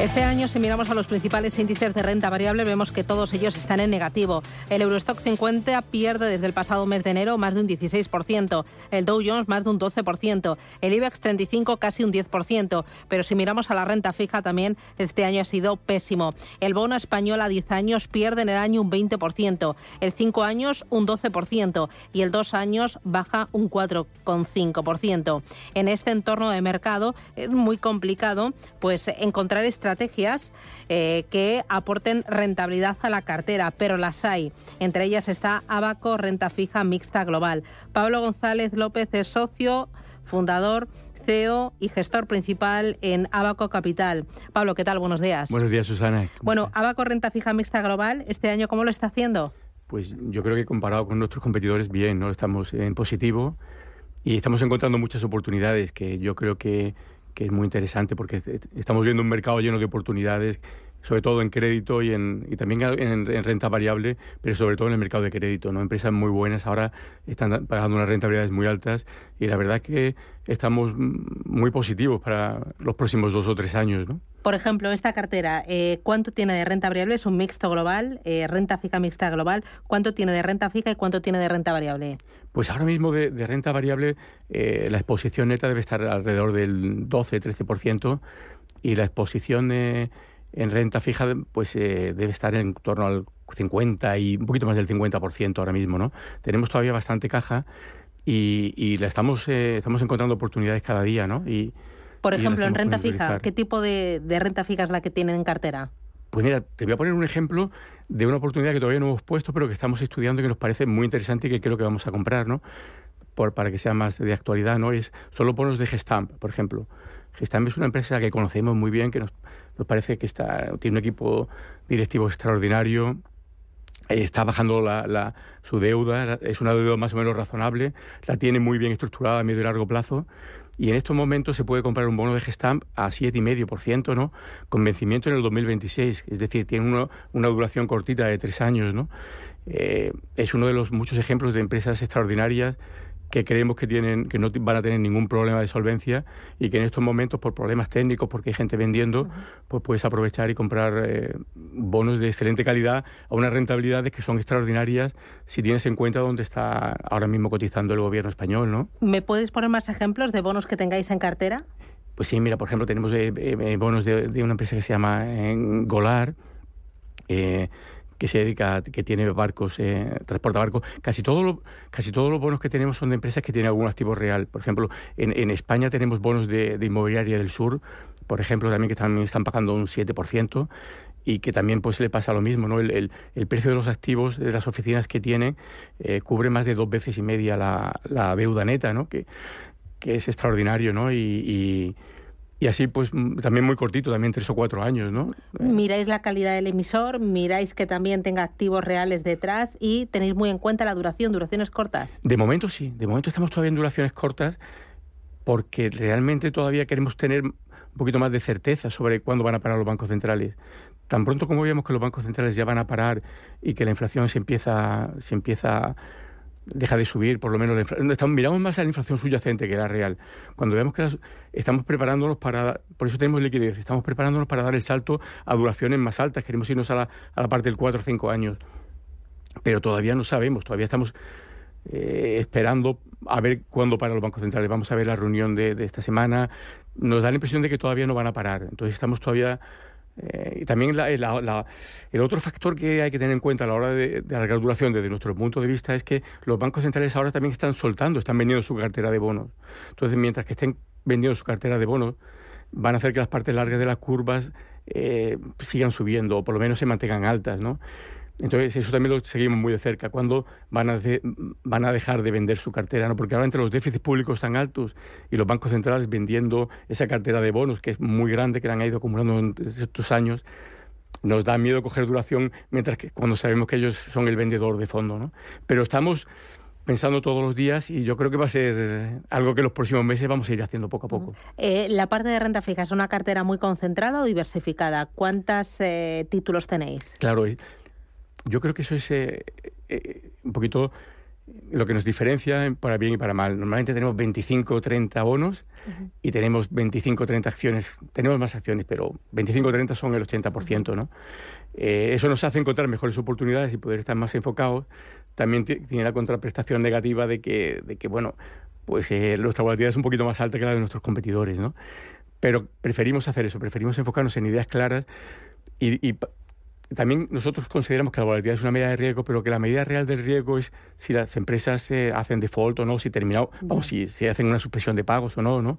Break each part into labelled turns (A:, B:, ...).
A: Este año, si miramos a los principales índices de renta variable, vemos que todos ellos están en negativo. El Eurostock 50 pierde desde el pasado mes de enero más de un 16%, el Dow Jones más de un 12%, el IBEX 35 casi un 10%, pero si miramos a la renta fija también este año ha sido pésimo. El bono español a 10 años pierde en el año un 20%, el 5 años un 12% y el 2 años baja un 4,5%. En este entorno de mercado es muy complicado pues encontrar estrategias eh, que aporten rentabilidad a la cartera, pero las hay. Entre ellas está Abaco Renta Fija Mixta Global. Pablo González López es socio, fundador CEO y gestor principal en Abaco Capital. Pablo, ¿qué tal? Buenos días.
B: Buenos días, Susana.
A: Bueno, Abaco Renta Fija Mixta Global, este año, ¿cómo lo está haciendo?
B: Pues yo creo que comparado con nuestros competidores, bien, ¿no? Estamos en positivo y estamos encontrando muchas oportunidades que yo creo que que es muy interesante porque estamos viendo un mercado lleno de oportunidades, sobre todo en crédito y, en, y también en, renta variable, pero sobre todo en el mercado de crédito. ¿no? Empresas muy buenas ahora están pagando unas rentabilidades muy altas y la verdad que estamos muy positivos para los próximos dos o tres años. ¿no?
A: Por ejemplo, esta cartera, eh, ¿cuánto tiene de renta variable? Es un mixto global, eh, renta fija mixta global. ¿Cuánto tiene de renta fija y cuánto tiene de renta variable?
B: Pues ahora mismo de, renta variable eh, la exposición neta debe estar alrededor del 12-13% y la exposición en renta fija pues debe estar en torno al 50 y un poquito más del 50% ahora mismo, ¿no? Tenemos todavía bastante caja y, la estamos, estamos encontrando oportunidades cada día, ¿no? Y,
A: por ejemplo, en renta fija, ¿qué tipo de, renta fija es la que tienen en cartera?
B: Pues mira, te voy a poner un ejemplo de una oportunidad que todavía no hemos puesto, pero que estamos estudiando y que nos parece muy interesante y que creo que vamos a comprar, ¿no? Por, para que sea más de actualidad, ¿no? Es solo bonos de Gestamp, por ejemplo. Gestamp es una empresa que conocemos muy bien, que nos, parece que está, tiene un equipo directivo extraordinario, eh, está bajando la, su deuda, es una deuda más o menos razonable, la tiene muy bien estructurada a medio y largo plazo y en estos momentos se puede comprar un bono de Gestamp a 7,5%, ¿no? Con vencimiento en el 2026, es decir, tiene una duración cortita de tres años, ¿no? Eh, es uno de los muchos ejemplos de empresas extraordinarias que creemos que tienen que no van a tener ningún problema de solvencia y que en estos momentos por problemas técnicos porque hay gente vendiendo pues puedes aprovechar y comprar eh, bonos de excelente calidad a unas rentabilidades que son extraordinarias si tienes en cuenta dónde está ahora mismo cotizando el gobierno español no
A: me puedes poner más ejemplos de bonos que tengáis en cartera
B: pues sí mira por ejemplo tenemos eh, eh, bonos de, de, una empresa que se llama Golar que se dedica, que tiene barcos, eh, transporta barcos. Casi, todo casi todos los bonos que tenemos son de empresas que tienen algún activo real. Por ejemplo, en, en España tenemos bonos de, inmobiliaria del sur, por ejemplo, también que también están pagando un 7% y que también pues le pasa lo mismo, ¿no? El, el, precio de los activos de las oficinas que tienen eh, cubre más de dos veces y media la, la deuda neta, ¿no? Que, que es extraordinario, ¿no? y y así, pues mm, también muy cortito, también tres o cuatro años, ¿no?
A: Miráis la calidad del emisor, miráis que también tenga activos reales detrás y tenéis muy en cuenta la duración, duraciones cortas.
B: De momento sí, de momento estamos todavía en duraciones cortas porque realmente todavía queremos tener un poquito más de certeza sobre cuándo van a parar los bancos centrales. Tan pronto como veamos que los bancos centrales ya van a parar y que la inflación se empieza, se empieza deja de subir, por lo menos la miramos más a la inflación subyacente que la real. Cuando vemos que estamos preparándonos para, por eso tenemos liquidez, estamos preparándonos para dar el salto a duraciones más altas, queremos irnos a la, a la parte del 4 o 5 años. Pero todavía no sabemos, todavía estamos eh, esperando a ver cuándo para los bancos centrales. Vamos a ver la reunión de esta semana. Nos da la impresión de que todavía no van a parar. Entonces estamos todavía eh, y también el otro factor que hay que tener en cuenta a la hora de, de alargar duración desde nuestro punto de vista es que los bancos centrales ahora también están soltando, están vendiendo su cartera de bonos. Entonces, mientras que estén vendiendo su cartera de bonos, van a hacer que las partes largas de las curvas eh, sigan subiendo o por lo menos se mantengan altas, ¿no? Entonces, eso también lo seguimos muy de cerca. ¿Cuándo van a, van a dejar de vender su cartera? ¿no? Porque ahora entre los déficits públicos tan altos y los bancos centrales vendiendo esa cartera de bonos, que es muy grande, que la han ido acumulando en estos años, nos da miedo coger duración mientras que cuando sabemos que ellos son el vendedor de fondo. ¿no? Pero estamos pensando todos los días y yo creo que va a ser algo que los próximos meses vamos a ir haciendo poco a poco.
A: Eh, la parte de renta fija es una cartera muy concentrada o diversificada. ¿Cuántos eh, títulos tenéis?
B: Claro, yo creo que eso es eh, eh, un poquito lo que nos diferencia para bien y para mal. Normalmente tenemos 25 o 30 bonos y tenemos 25 o 30 acciones. Tenemos más acciones, pero 25 o 30 son el 80%, ¿no? Eh, eso nos hace encontrar mejores oportunidades y poder estar más enfocados. También tiene la contraprestación negativa de que, de que bueno, pues eh, nuestra volatilidad es un poquito más alta que la de nuestros competidores, ¿no? Pero preferimos hacer eso, preferimos enfocarnos en ideas claras y, y también nosotros consideramos que la volatilidad es una medida de riesgo, pero que la medida real del riesgo es si las empresas eh, hacen default o no, si terminado, vamos, si, si hacen una suspensión de pagos o no, ¿no?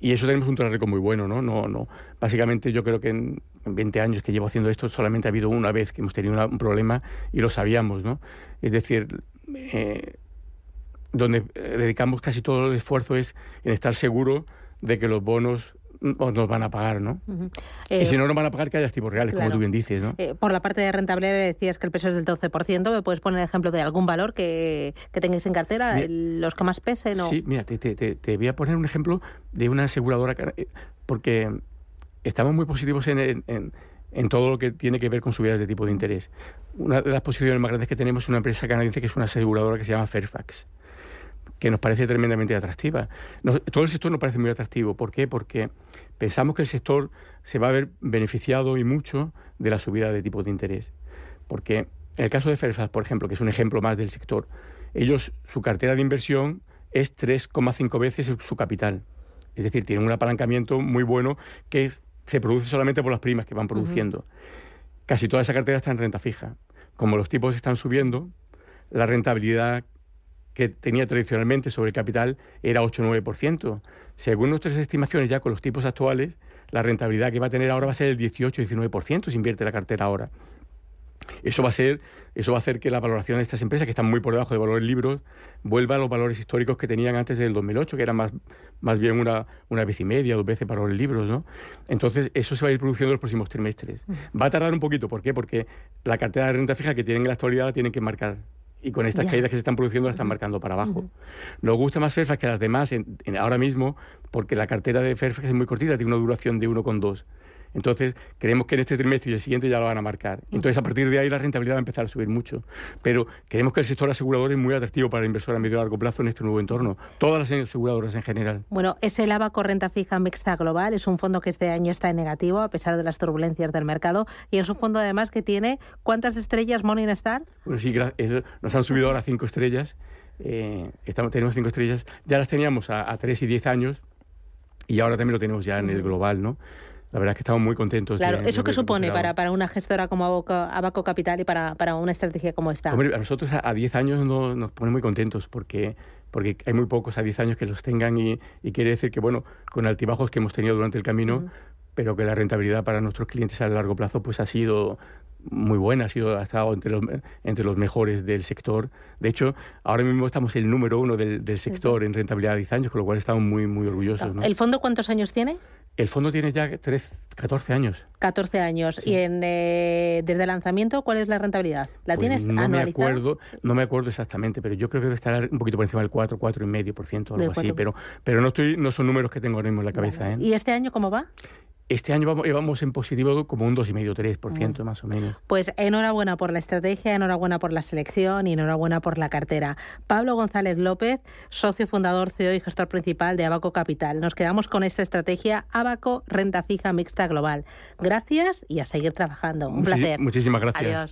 B: Y eso tenemos un track muy bueno, ¿no? no, no. Básicamente yo creo que en, 20 años que llevo haciendo esto solamente ha habido una vez que hemos tenido un problema y lo sabíamos, ¿no? Es decir, eh, donde eh, dedicamos casi todo el esfuerzo es en estar seguro de que los bonos nos van a pagar, ¿no? y si no nos van a pagar, que haya tipos reales, como tú bien dices, ¿no?
A: Eh, por la parte de rentabilidad decías que el peso es del 12%. ¿Me puedes poner ejemplo de algún valor que, que tengáis en cartera, los que más pesen? O...
B: Sí, mira, te, te, te, voy a poner un ejemplo de una aseguradora, eh, porque estamos muy positivos en, en, en todo lo que tiene que ver con subidas de tipo de interés. Una de las posiciones más grandes que tenemos es una empresa canadiense que es una aseguradora que se llama Fairfax que nos parece tremendamente atractiva. todo el sector nos parece muy atractivo. ¿Por qué? Porque pensamos que el sector se va a ver beneficiado y mucho de la subida de tipos de interés. Porque en el caso de Fairfax, por ejemplo, que es un ejemplo más del sector, ellos, su cartera de inversión es 3,5 veces su capital. Es decir, tienen un apalancamiento muy bueno que se produce solamente por las primas que van produciendo. Casi toda esa cartera está en renta fija. Como los tipos están subiendo, la rentabilidad que tenía tradicionalmente sobre el capital era 8 o 9%. Según nuestras estimaciones, ya con los tipos actuales, la rentabilidad que va a tener ahora va a ser el 18-19% si invierte la cartera ahora. Eso va a ser, eso va a hacer que la valoración de estas empresas, que están muy por debajo de valores libros, vuelva a los valores históricos que tenían antes del 2008, que eran más, más bien una, una vez y media, dos veces valores libros, ¿no? Entonces, eso se va a ir produciendo en los próximos trimestres. Va a tardar un poquito, ¿por qué? Porque la cartera de renta fija que tienen en la actualidad la tienen que marcar y con estas caídas que se están produciendo la están marcando para abajo. Nos gusta más Fairfax que las demás ahora mismo porque la cartera de Fairfax es muy cortita, tiene una duración de 1,2. Entonces, creemos que en este trimestre y el siguiente ya lo van a marcar. Entonces, a partir de ahí la rentabilidad va a empezar a subir mucho. Pero creemos que el sector asegurador es muy atractivo para el inversor a medio y largo plazo en este nuevo entorno. Todas las aseguradoras en general.
A: Bueno, es el Abaco Renta Fija Mixta Global. Es un fondo que este año está en negativo a pesar de las turbulencias del mercado. Y es un fondo además que tiene, ¿cuántas estrellas Morningstar?
B: Bueno, sí, nos han subido ahora cinco estrellas. Eh, estamos, tenemos cinco estrellas. Ya las teníamos a, a tres y diez años y ahora también lo tenemos ya en el global, ¿no? La verdad es que estamos muy contentos.
A: Claro, ¿eso qué supone para, para una gestora como Abaco, Capital y para, para, una estrategia como esta?
B: Hombre, a nosotros a 10 años no, nos pone muy contentos porque, porque hay muy pocos a 10 años que los tengan y, quiere decir que, bueno, con altibajos que hemos tenido durante el camino, pero que la rentabilidad para nuestros clientes a largo plazo pues ha sido muy buena, ha sido ha estado entre los, entre los mejores del sector. De hecho, ahora mismo estamos el número uno del, del sector en rentabilidad de 10 años, con lo cual estamos muy, muy orgullosos.
A: ¿El fondo cuántos años tiene?
B: El fondo tiene ya 14 años.
A: 14 años. ¿Y en, eh, desde el lanzamiento cuál es la rentabilidad? ¿La pues tienes
B: no me acuerdo No me acuerdo exactamente, pero yo creo que debe estar un poquito por encima del 4, 4,5% o algo así. Pero, pero no, estoy, no son números que tengo ahora mismo en la cabeza. ¿eh?
A: ¿Y este año cómo va?
B: Este año vamos, en positivo como un 2,5-3% más o menos.
A: Pues enhorabuena por la estrategia, enhorabuena por la selección y enhorabuena por la cartera. Pablo González López, socio fundador, CEO y gestor principal de Abaco Capital. Nos quedamos con esta estrategia Abaco Renta Fija Mixta Global. Gracias y a seguir trabajando. Un placer.
B: Muchísimas gracias.
A: Adiós.